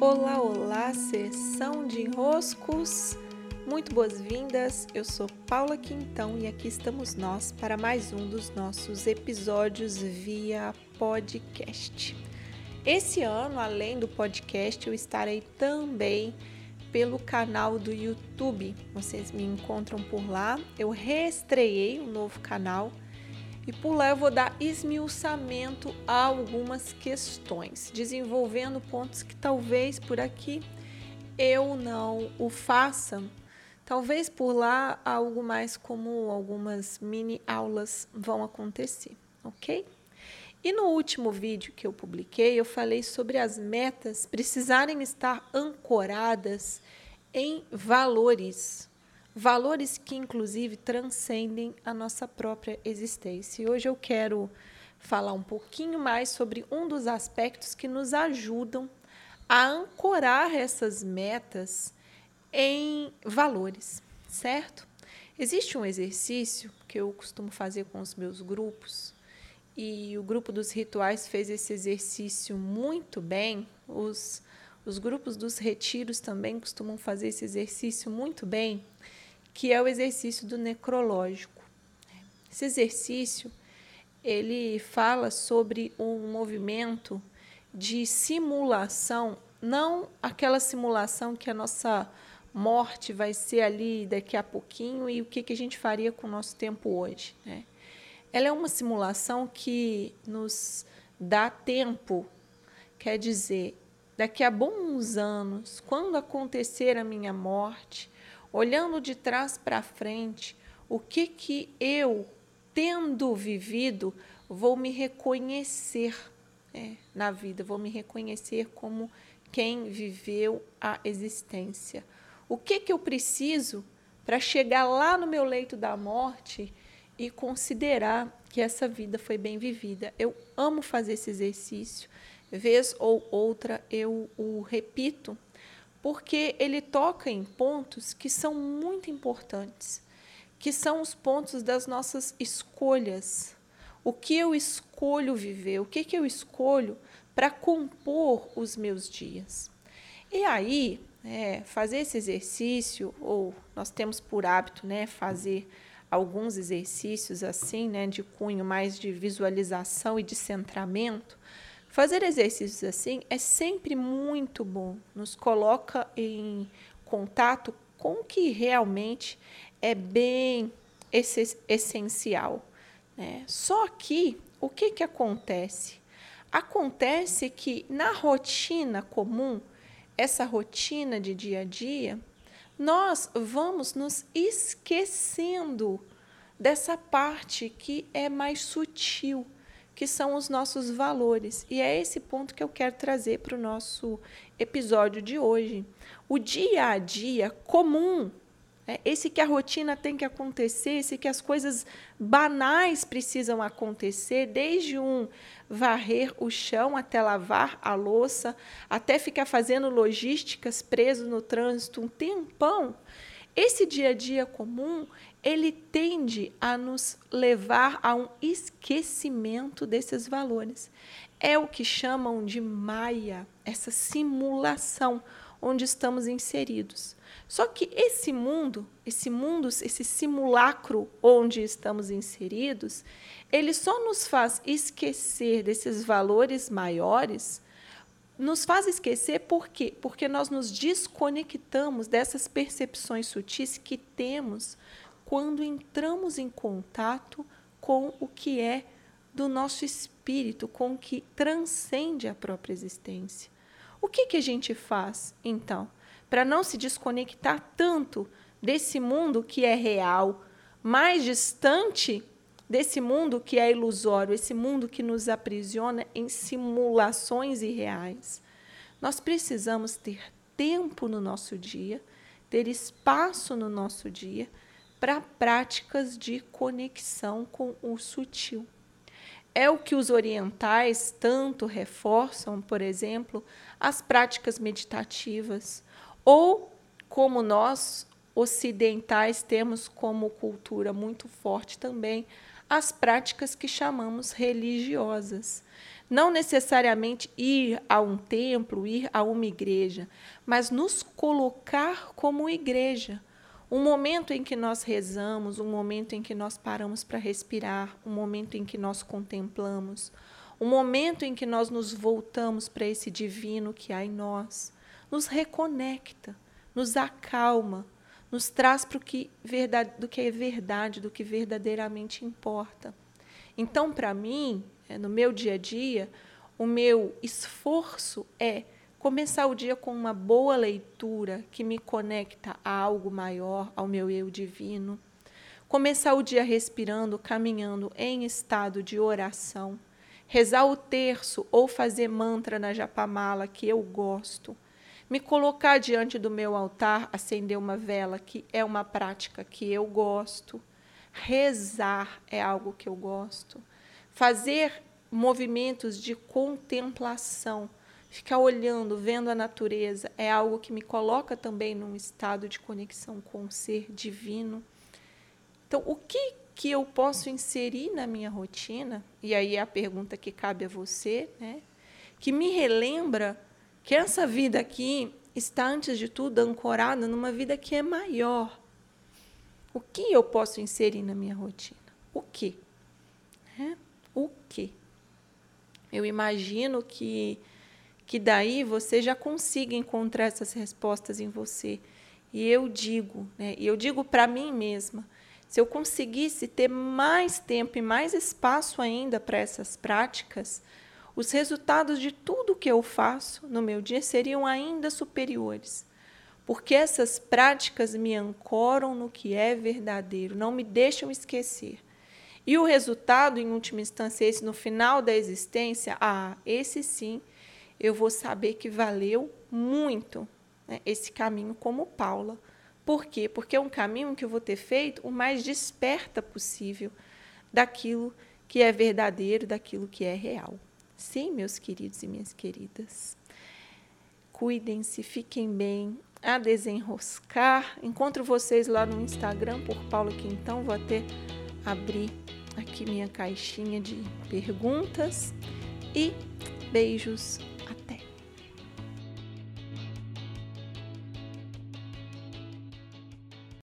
Olá, olá, sessão de enroscos. Muito boas-vindas. Eu sou Paula Quintão e aqui estamos nós para mais um dos nossos episódios via podcast. Esse ano, além do podcast, eu estarei também pelo canal do YouTube. Vocês me encontram por lá. Eu reestreiei um novo canal e por lá eu vou dar esmiuçamento a algumas questões, desenvolvendo pontos que talvez por aqui eu não o faça. Talvez por lá algo mais como algumas mini aulas vão acontecer, ok? E no último vídeo que eu publiquei, eu falei sobre as metas precisarem estar ancoradas em valores, valores que inclusive transcendem a nossa própria existência. E hoje eu quero falar um pouquinho mais sobre um dos aspectos que nos ajudam a ancorar essas metas em valores, certo? Existe um exercício que eu costumo fazer com os meus grupos, e o grupo dos rituais fez esse exercício muito bem. Os, os grupos dos retiros também costumam fazer esse exercício muito bem, que é o exercício do necrológico. Esse exercício ele fala sobre um movimento de simulação, não aquela simulação que a nossa morte vai ser ali daqui a pouquinho e o que, que a gente faria com o nosso tempo hoje. Né? Ela é uma simulação que nos dá tempo, quer dizer, daqui a bons anos, quando acontecer a minha morte, olhando de trás para frente, o que que eu, tendo vivido, vou me reconhecer é, na vida, vou me reconhecer como quem viveu a existência. O que que eu preciso para chegar lá no meu leito da morte e considerar que essa vida foi bem vivida? Eu amo fazer esse exercício. Vez ou outra eu o repito porque ele toca em pontos que são muito importantes, que são os pontos das nossas escolhas. O que eu escolho viver, o que, que eu escolho para compor os meus dias. E aí, é, fazer esse exercício, ou nós temos por hábito né, fazer alguns exercícios assim, né, de cunho mais de visualização e de centramento, Fazer exercícios assim é sempre muito bom, nos coloca em contato com o que realmente é bem essencial. Né? Só que o que, que acontece? Acontece que na rotina comum, essa rotina de dia a dia, nós vamos nos esquecendo dessa parte que é mais sutil que são os nossos valores. E é esse ponto que eu quero trazer para o nosso episódio de hoje. O dia a dia comum, é esse que a rotina tem que acontecer, esse que as coisas banais precisam acontecer, desde um varrer o chão até lavar a louça, até ficar fazendo logísticas preso no trânsito um tempão. Esse dia a dia comum, ele tende a nos levar a um esquecimento desses valores. É o que chamam de maia, essa simulação onde estamos inseridos. Só que esse mundo, esse mundo, esse simulacro onde estamos inseridos, ele só nos faz esquecer desses valores maiores, nos faz esquecer por quê? Porque nós nos desconectamos dessas percepções sutis que temos quando entramos em contato com o que é do nosso espírito, com o que transcende a própria existência. O que, que a gente faz, então, para não se desconectar tanto desse mundo que é real, mais distante desse mundo que é ilusório, esse mundo que nos aprisiona em simulações irreais? Nós precisamos ter tempo no nosso dia, ter espaço no nosso dia para práticas de conexão com o sutil. É o que os orientais tanto reforçam, por exemplo, as práticas meditativas, ou como nós ocidentais temos como cultura muito forte também as práticas que chamamos religiosas. Não necessariamente ir a um templo, ir a uma igreja, mas nos colocar como igreja. Um momento em que nós rezamos, um momento em que nós paramos para respirar, um momento em que nós contemplamos, um momento em que nós nos voltamos para esse divino que há em nós, nos reconecta, nos acalma, nos traz para o que, verdade, do que é verdade, do que verdadeiramente importa. Então, para mim, é, no meu dia a dia, o meu esforço é começar o dia com uma boa leitura que me conecta a algo maior, ao meu eu divino. Começar o dia respirando, caminhando em estado de oração. Rezar o terço ou fazer mantra na japamala que eu gosto me colocar diante do meu altar, acender uma vela, que é uma prática que eu gosto. Rezar é algo que eu gosto. Fazer movimentos de contemplação, ficar olhando, vendo a natureza, é algo que me coloca também num estado de conexão com o ser divino. Então, o que que eu posso inserir na minha rotina? E aí é a pergunta que cabe a você, né? Que me relembra que essa vida aqui está, antes de tudo, ancorada numa vida que é maior. O que eu posso inserir na minha rotina? O que? É? O que? Eu imagino que, que daí você já consiga encontrar essas respostas em você. E eu digo, né, e eu digo para mim mesma, se eu conseguisse ter mais tempo e mais espaço ainda para essas práticas, os resultados de tudo que eu faço no meu dia seriam ainda superiores. Porque essas práticas me ancoram no que é verdadeiro, não me deixam esquecer. E o resultado, em última instância, esse no final da existência, ah, esse sim, eu vou saber que valeu muito né, esse caminho como Paula. Por quê? Porque é um caminho que eu vou ter feito o mais desperta possível daquilo que é verdadeiro, daquilo que é real. Sim, meus queridos e minhas queridas. Cuidem-se, fiquem bem. A desenroscar. Encontro vocês lá no Instagram por Paulo Quintão. Vou até abrir aqui minha caixinha de perguntas. E beijos